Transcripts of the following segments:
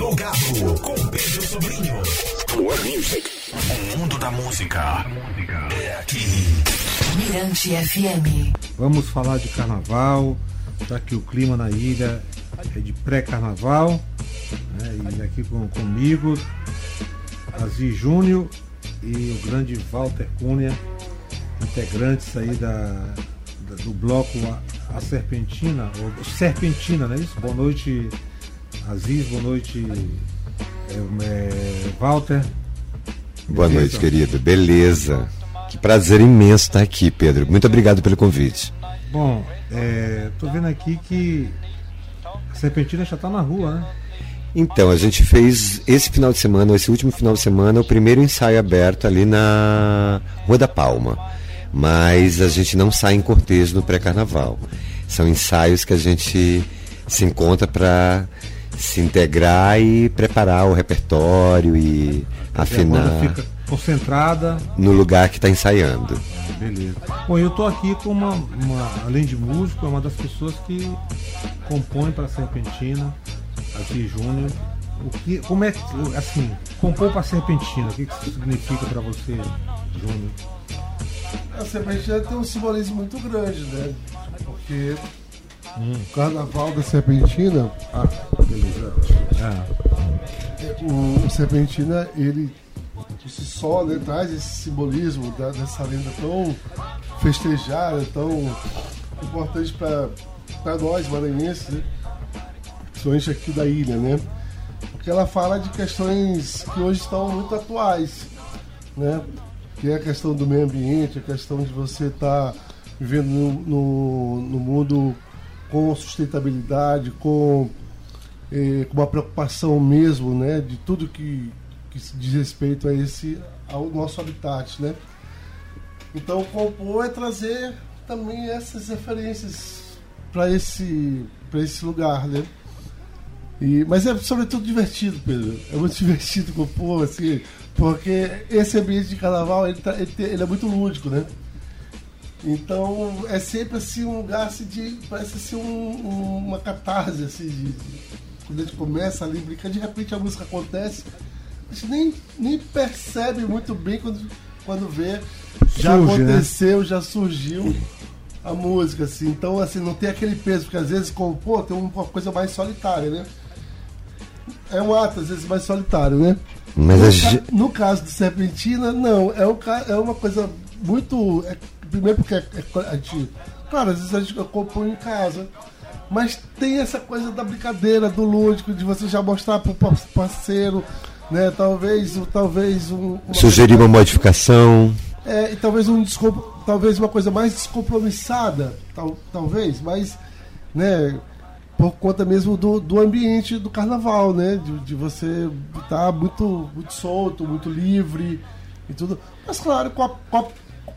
Plugado com Pedro Sobrinho. Plug Music. O mundo da música é aqui. Mirante FM. Vamos falar de carnaval, já que o clima na ilha é de pré-carnaval. Né? E aqui com, comigo, Aziz Júnior e o grande Walter Cunha, integrantes aí da, da do bloco a, a, Serpentina, ou Serpentina, não é isso? Boa noite, Aziz, boa noite, é, é, Walter. Boa Beleza? noite, querido. Beleza. Que prazer imenso estar aqui, Pedro. Muito obrigado pelo convite. Bom, é, tô vendo aqui que a Serpentina já está na rua, né? Então, a gente fez esse final de semana, esse último final de semana, o primeiro ensaio aberto ali na Rua da Palma. Mas a gente não sai em cortejo no pré-carnaval. São ensaios que a gente se encontra para se integrar e preparar o repertório e afinar. fica concentrada no lugar que está ensaiando. Beleza. Bom, eu estou aqui com uma, uma, além de músico, é uma das pessoas que compõe para a Serpentina, aqui Júnior. O que, como é assim, compor para a Serpentina? O que, que isso significa para você, Júnior? A Serpentina tem um simbolismo muito grande, né? Porque hum. o Carnaval da Serpentina, ah, O, o Serpentina ele por si só né, traz esse simbolismo da, dessa lenda tão festejada, tão importante para nós maranhenses, né? principalmente aqui da ilha, né? Porque ela fala de questões que hoje estão muito atuais, né? Que é a questão do meio ambiente, a questão de você estar tá vivendo no, no, no, mundo com sustentabilidade, com, eh, com uma preocupação mesmo, né? De tudo que, que diz respeito a esse ao nosso habitat, né? Então, compor é trazer também essas referências para esse para esse lugar, né? E, mas é sobretudo divertido, Pedro. É muito divertido compor, assim, porque esse ambiente de carnaval ele, tá, ele, ele, é muito lúdico, né? Então é sempre assim um lugar assim, de. Parece assim um, um, uma catarse assim, de, quando a gente começa ali brincar, de repente a música acontece a gente nem, nem percebe muito bem quando, quando vê. Já Surge, né? aconteceu, né? já surgiu a música, assim. Então, assim, não tem aquele peso, porque às vezes compor tem uma coisa mais solitária, né? É um ato, às vezes, mais solitário, né? Mas no, a... ca... no caso do Serpentina, não. É, um ca... é uma coisa muito. É... Primeiro porque é... a gente. Claro, às vezes a gente compõe em casa. Mas tem essa coisa da brincadeira, do lúdico, de você já mostrar pro parceiro né? Talvez, talvez um, uma sugerir uma modificação. É, e talvez um talvez uma coisa mais descompromissada, tal, talvez, mas, né? Por conta mesmo do, do ambiente do carnaval, né? De, de você estar tá muito, muito solto, muito livre e tudo. Mas claro, com a, com a,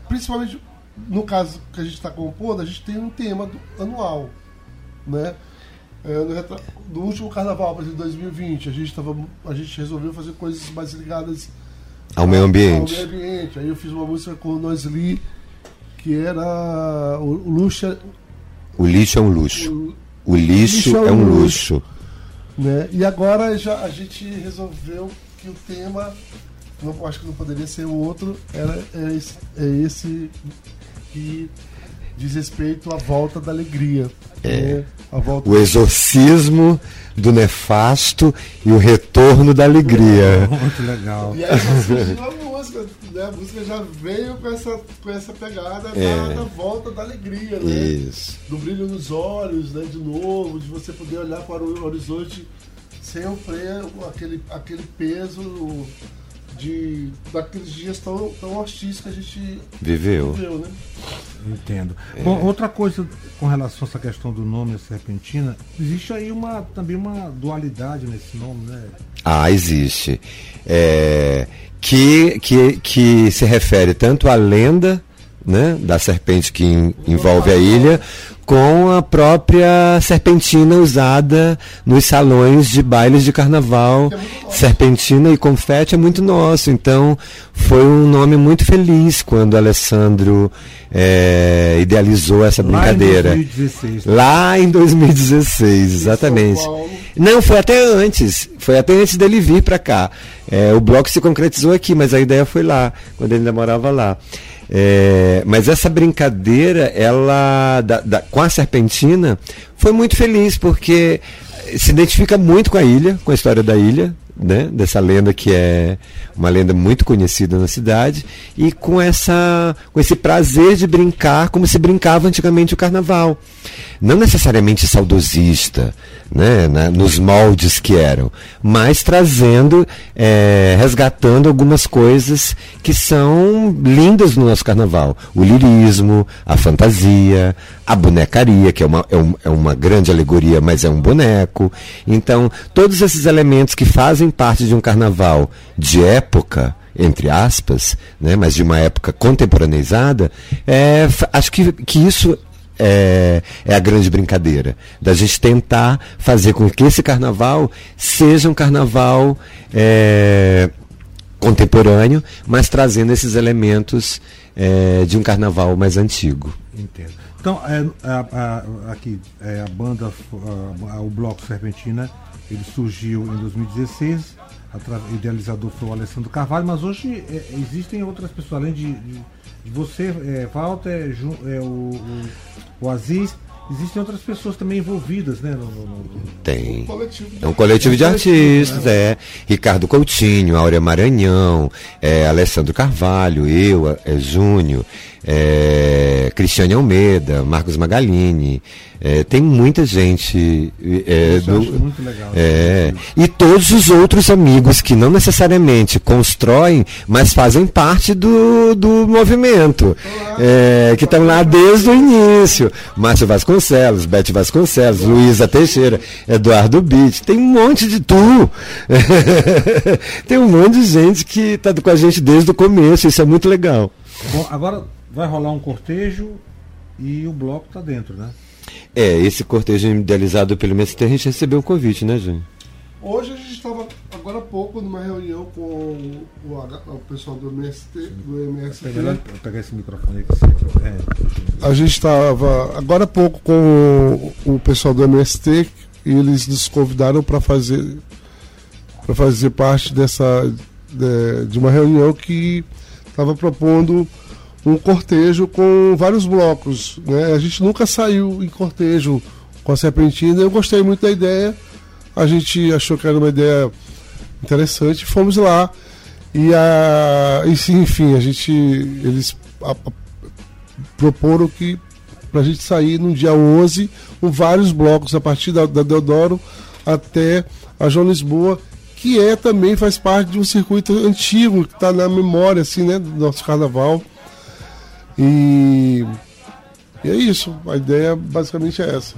principalmente no caso que a gente está compondo, a gente tem um tema do, anual, né? É, no, no, último carnaval, por exemplo, 2020, a gente, tava, a gente resolveu fazer coisas mais ligadas ao, meio ambiente. Ao meio ambiente. Aí eu fiz uma música com o Nosli, que era o, o luxo. O lixo é um luxo. O, o lixo, lixo, é um luxo. luxo. Né? E agora já a gente resolveu que o tema, não, acho que não poderia ser o outro, era, é esse, é esse que diz respeito à volta da alegria. É. Né? o exorcismo do nefasto e o retorno da alegria. Muito legal. E aí a música, né? A música já veio com essa, com essa pegada é. da, da, volta da alegria, né? Isso. Do brilho nos olhos, né? De novo, de você poder olhar para o horizonte sem o freio, aquele, aquele peso de daqueles dias tão, tão hostis que a gente viveu. viveu né? Entendo. É. Bom, outra coisa com relação a essa questão do nome Serpentina, existe aí uma, também uma dualidade nesse nome, né? Ah, existe. É, que, que, que se refere tanto à lenda né, da serpente que en- envolve a ilha, com a própria serpentina usada nos salões de bailes de carnaval. Serpentina e confete é muito nosso, então foi um nome muito feliz quando Alessandro eh, idealizou essa Lá em brincadeira. 2016. Lá em 2016, exatamente. Não, foi até antes. Foi até antes dele vir para cá. É, o bloco se concretizou aqui, mas a ideia foi lá, quando ele ainda morava lá. É, mas essa brincadeira, ela da- da- com a serpentina, foi muito feliz, porque se identifica muito com a ilha, com a história da ilha, né? dessa lenda que é uma lenda muito conhecida na cidade, e com, essa, com esse prazer de brincar como se brincava antigamente o carnaval. Não necessariamente saudosista, né? nos moldes que eram, mas trazendo, eh, resgatando algumas coisas que são lindas no nosso carnaval. O lirismo, a fantasia, a bonecaria, que é uma, é, um- é uma grande alegoria, mas é um boneco. Então, todos esses elementos que fazem parte de um carnaval de época, entre aspas, né, mas de uma época contemporaneizada, é, acho que, que isso é, é a grande brincadeira. Da gente tentar fazer com que esse carnaval seja um carnaval é, contemporâneo, mas trazendo esses elementos é, de um carnaval mais antigo. Entendo. Então, é, a- a- aqui, é, a banda, a- o Bloco Serpentina, ele surgiu em 2016, atra- o idealizador foi o Alessandro Carvalho, mas hoje é, existem outras pessoas, além de- de você, é, Walter, Ju- é, o, o, o Aziz, existem outras pessoas também envolvidas, né? no- no- no- Tem. Coletivo de É um coletivo de artistas, é. Ricardo Coutinho, Áurea Maranhão, é, Alessandro Carvalho, eu, é, Júnior, é, Cristiane Almeida, Marcos Magalini. é, tem muita gente. é, do- muito legal. é, e todos os outros amigos que não necessariamente constroem, mas fazem parte do, do movimento. É, que estão lá desde o início. Márcio Vasconcelos, Bete Vasconcelos, Luísa Teixeira, Eduardo Bitt, tem um monte de tu. tem um monte de gente que está com a gente desde o começo, isso é muito legal. Bom, agora vai rolar um cortejo e o bloco tá dentro, né? É, esse cortejo idealizado pelo MST, a gente recebeu um convite, né, Júnior? Hoje a gente estava, agora há pouco, numa reunião com o, H- o pessoal do MST, do MST. Eu pegar esse microfone aí que você. É, A gente estava agora há pouco com o, o pessoal do MST e eles nos convidaram para fazer para fazer parte dessa de, de uma reunião que estava propondo um cortejo com vários blocos. Né? A gente nunca saiu em cortejo com a Serpentina. Eu gostei muito da ideia. A gente achou que era uma ideia interessante. Fomos lá e a, e, sim, enfim, a gente eles a- a- proporam que para a gente sair no dia 11 com vários blocos a partir da, da Deodoro até a João Lisboa que é também faz parte de um circuito antigo que está na memória assim né do nosso carnaval e, e é isso a ideia basicamente é essa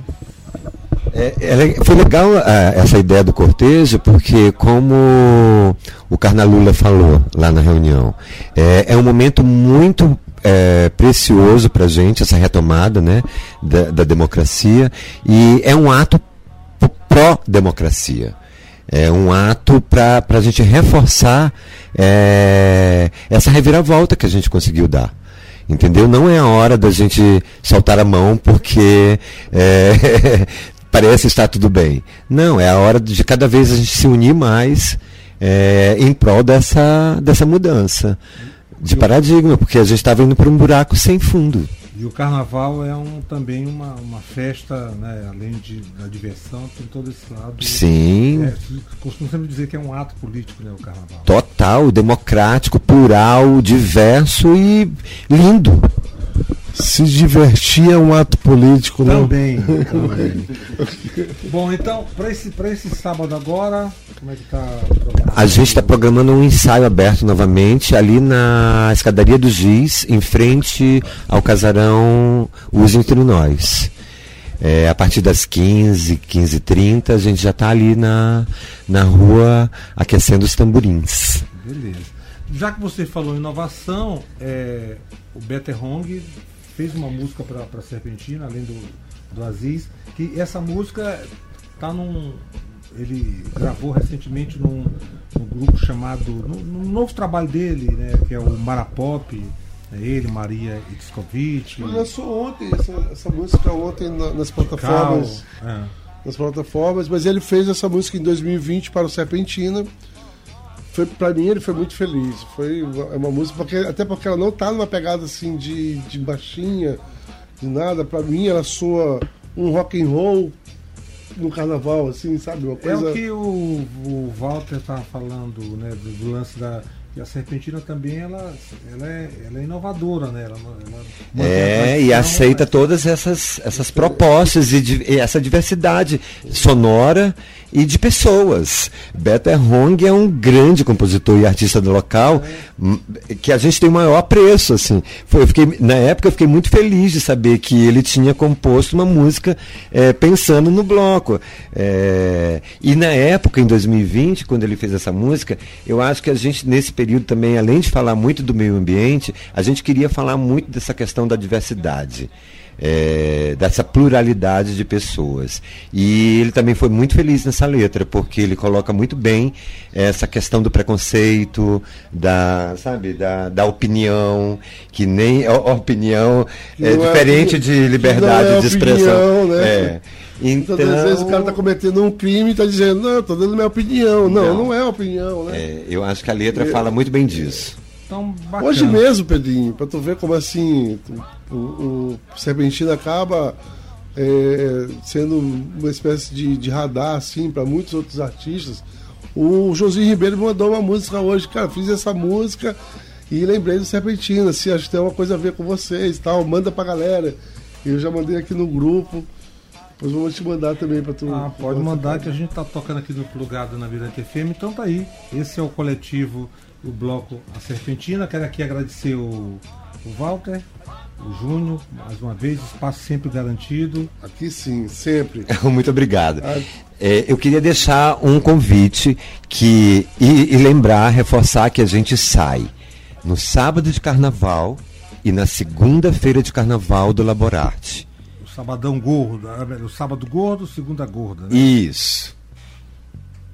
É, é foi legal ah, essa ideia do cortejo, porque como o Carnalula falou lá na reunião, é, é um momento muito é, precioso para a gente, essa retomada né, da, da democracia, e é um ato pró-democracia. É um ato para a gente reforçar é, essa reviravolta que a gente conseguiu dar. Entendeu? Não é a hora da gente soltar a mão porque é, parece estar tudo bem. Não, é a hora de cada vez a gente se unir mais é, em prol dessa, dessa mudança de paradigma, porque a gente estava indo para um buraco sem fundo. E o carnaval é um, também uma, uma festa, né, além de, da diversão, tem todo esse lado. Sim. É, costumo sempre dizer que é um ato político, né, o carnaval. Total, democrático, plural, diverso e lindo. Se divertir é um ato político né? Também. também. Bom, então, para esse, pra esse sábado agora, como é que tá? A gente está programando um ensaio aberto novamente ali na escadaria do Giz, em frente ao casarão Os Entre Nós. É, a partir das 15, 15h30, a gente já está ali na, na rua aquecendo os tamborins. Beleza. já que você falou em inovação, é, o Better Hong fez uma música para Serpentina, além do, do Aziz, que essa música tá num. Ele gravou recentemente num, num grupo chamado. No, novo trabalho dele, né? Que é o Marapop. É ele, Maria Itzkovic. Lançou ontem essa, essa música ontem na, nas plataformas. Cal, é. Nas plataformas, mas ele fez essa música em 2020 para o Serpentina foi para mim ele foi muito feliz. Foi é uma música porque até porque ela não tá numa pegada assim de, de baixinha, de nada. Para mim ela soa um rock and roll no carnaval, assim, sabe? Uma coisa... É o que o, o Walter tá falando, né, do, do lance da e a Serpentina também ela, ela, é, ela é inovadora, né? Ela, ela é, e aceita todas essas, essas propostas e, e, essa diversidade sonora e de pessoas. Beto Errong é um grande compositor e artista do local é. que a gente tem o maior apreço. Assim. Foi, eu fiquei, na época eu fiquei muito feliz de saber que ele tinha composto uma música é, pensando no bloco. É, e na época, em 2020, quando ele fez essa música, eu acho que a gente, nesse período também, além de falar muito do meio ambiente, a gente queria falar muito dessa questão da diversidade é, dessa pluralidade de pessoas. E ele também foi muito feliz nessa letra, porque ele coloca muito bem essa questão do preconceito, da, sabe, da, da opinião, que nem a, opinião é, é diferente de liberdade é de expressão. Opinião, né? É. Então, às vezes o cara está cometendo um crime e está dizendo, não, estou dando minha opinião. Não, não, não é opinião, né? É, eu acho que a letra fala muito bem disso. Então, Hoje mesmo, Pedrinho, para tu ver como assim o, o Serpentina acaba é, sendo uma espécie de, de radar assim para muitos outros artistas. O Josinho Ribeiro mandou uma música hoje, cara, fiz essa música e lembrei do Serpentina, se acho que tem uma coisa a ver com vocês, tal, manda pra galera. Eu já mandei aqui no grupo. Depois vou te mandar também para tu. Ah, pode mandar que a gente tá tocando aqui no plugado na Virante FM, então tá aí. Esse é o coletivo o bloco A Serpentina. Quero aqui agradecer o, o Walter, o Júnior, mais uma vez, espaço sempre garantido. Aqui sim, sempre. Muito obrigado. Ah. É, eu queria deixar um convite que e, e, lembrar, reforçar que a gente sai no sábado de carnaval e na segunda-feira de carnaval do Laborarte. Sabadão gordo, o sábado gordo, segunda gorda. Né? Isso.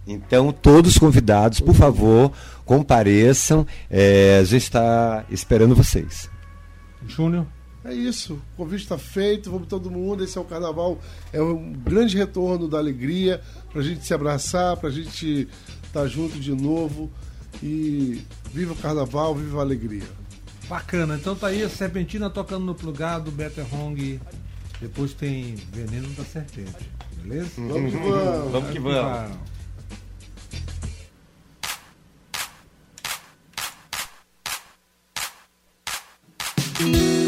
Então, todos convidados, por favor, compareçam. É, a gente está esperando vocês. Júnior? É isso, o convite está feito, vamos todo mundo. Esse é o carnaval, é um grande retorno da alegria para a gente se abraçar, para a gente estar tá junto de novo. E viva o carnaval, viva a alegria. Bacana, então tá aí a Serpentina tocando no plugado, Better Hong. Depois tem Veneno da Serpente, beleza? Vamos que vamos. Vamos que vamos. Tira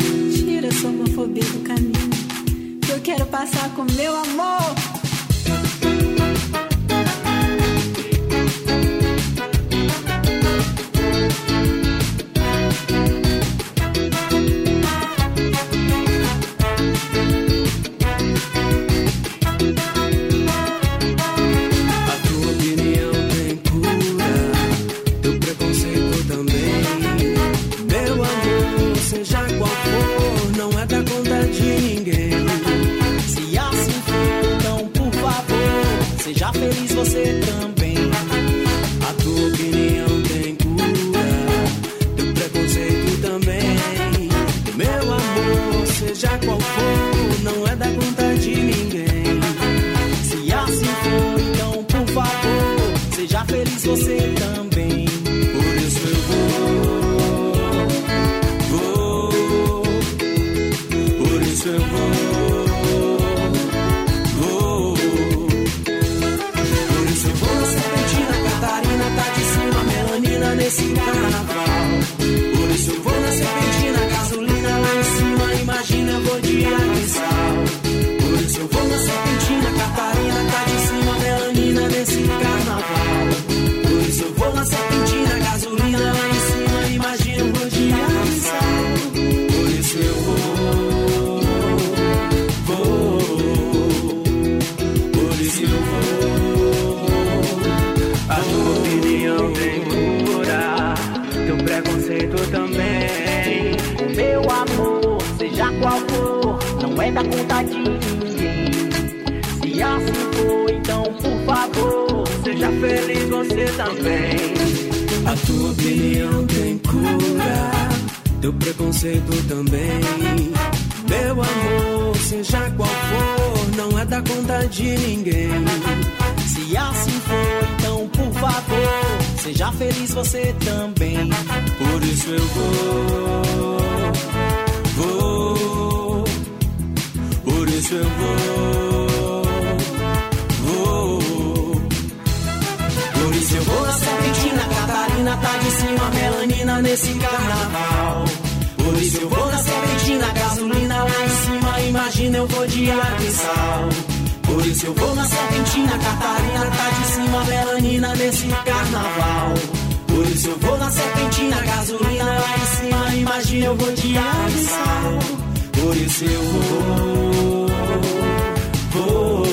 também. A tua opinião tem cura, teu preconceito também. Meu amor, seja qual for, não é da conta de ninguém. Se assim for, então por favor, seja feliz você também. Por isso eu vou, vou. Por isso eu vou, Cima, melanina nesse carnaval. Por isso eu vou na serpentina, gasolina lá em cima, imagina eu vou de água e sal. Por isso eu vou na serpentina, Catarina tá de cima, melanina nesse carnaval. Por isso eu vou na serpentina, gasolina lá em cima, imagina eu vou de água e sal. Por isso eu vou, vou.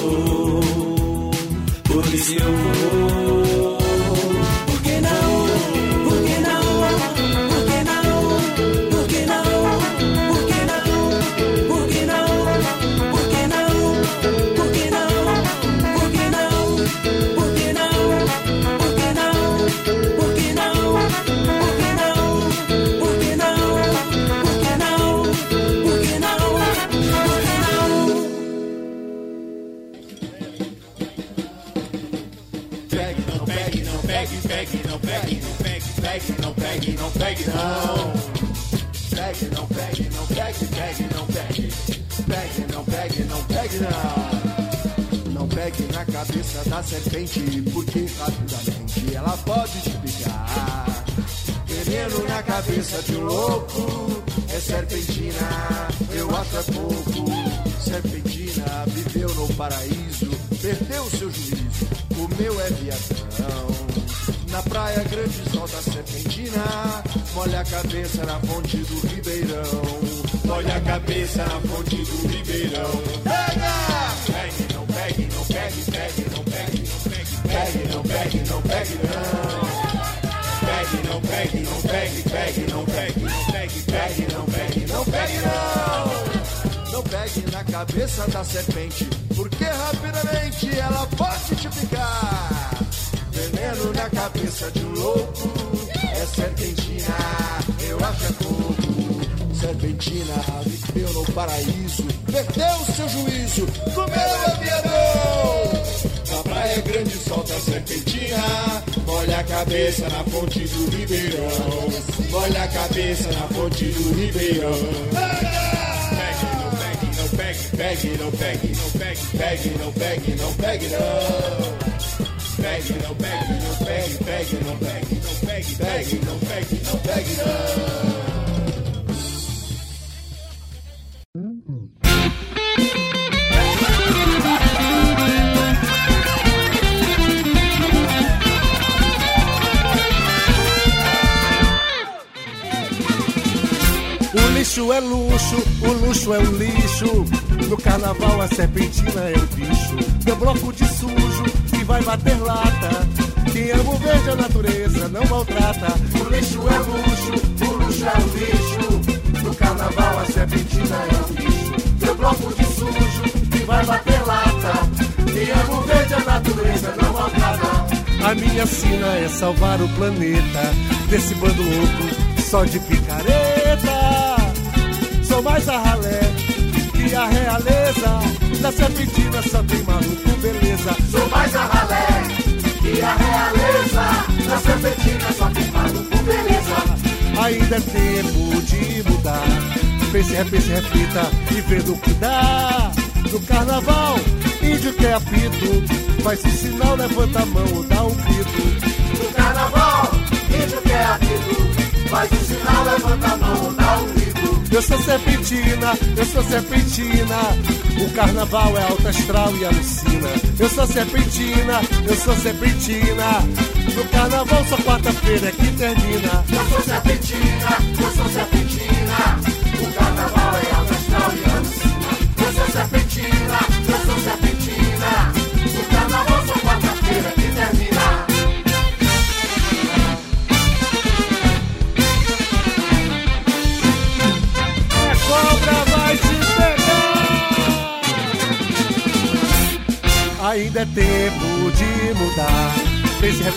Por isso eu vou. Não pegue, não. Pegue, não pegue, pegue, não pegue. Pegue, não pegue, não pegue, não. Não pegue na cabeça da serpente, porque rapidamente ela pode te picar. Veneno na cabeça de um louco, é serpentina, eu acho é pouco. Serpentina viveu no paraíso, perdeu seu juízo, o meu é viadão. Na praia grande solta serpentina, molha a cabeça na fonte do ribeirão. Molha a cabeça na fonte do ribeirão. Pega! Pegue, não pegue, não pegue, pegue, não pegue, não pegue, pegue, não pegue, não pegue, não. Pegue, não pegue, não pegue, pegue, não pegue, não pegue, pegue, não pegue, não pegue, não. Não pegue na cabeça da serpente, porque rapidamente ela pode te picar. Veneno na cabeça de um louco, é serpentina, eu acho é pouco. Serpentina viveu no paraíso, perdeu seu juízo, comeu aviador. Na praia grande solta a serpentina, molha a cabeça na fonte do ribeirão. Molha a cabeça na fonte do ribeirão. Pegue, não pegue, não pegue, pegue, não pegue, não pegue, pegue, não pegue, não pegue, não begging, no begging, no begging, pegue, não pegue, não pegue, begging, no begging, no begging, no. O lixo é luxo, o luxo é um lixo. No carnaval a serpentina é o bicho. Meu bloco de sujo vai bater lata. Quem ama o verde a natureza não maltrata. O lixo é luxo, o luxo é um lixo. No carnaval a serpentina é o bicho. Meu bloco de sujo que vai bater lata. Quem ama o verde a natureza não maltrata. A minha sina é salvar o planeta desse bando louco só de picareta. Sou mais a ralé que a realeza. Na serpentina tempo de mudar. Pense, repense, reflita e vendo o que dá. No carnaval, índio que é apito. Faz esse sinal, levanta a mão ou dá um grito. No carnaval, índio que é apito. Faz o sinal, levanta a mão, dá um grito. Eu sou serpentina, eu sou serpentina. O carnaval é alto astral e alucina. Eu sou serpentina, eu sou serpentina. No carnaval só quarta-feira é que termina. Eu sou serpentina,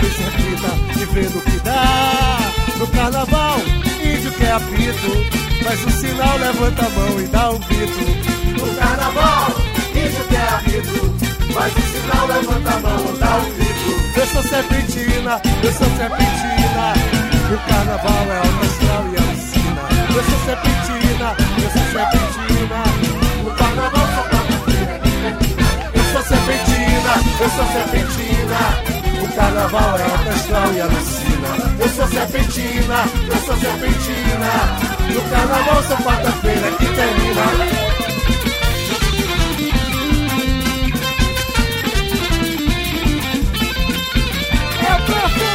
Pense, repense, reflita e vê no que dá. No carnaval, índio quer apito, faz um sinal, levanta a mão e dá um grito. No carnaval, índio quer apito, faz um sinal, levanta a mão e dá um grito. Eu sou serpentina, eu sou serpentina. O carnaval é alto astral e alucina. Eu sou serpentina, eu sou serpentina. O carnaval só termina. Eu sou serpentina, eu sou serpentina. Carnaval é a ancestral e a alucina. Eu sou serpentina, eu sou serpentina. No carnaval são quarta-feira que termina. É eu tô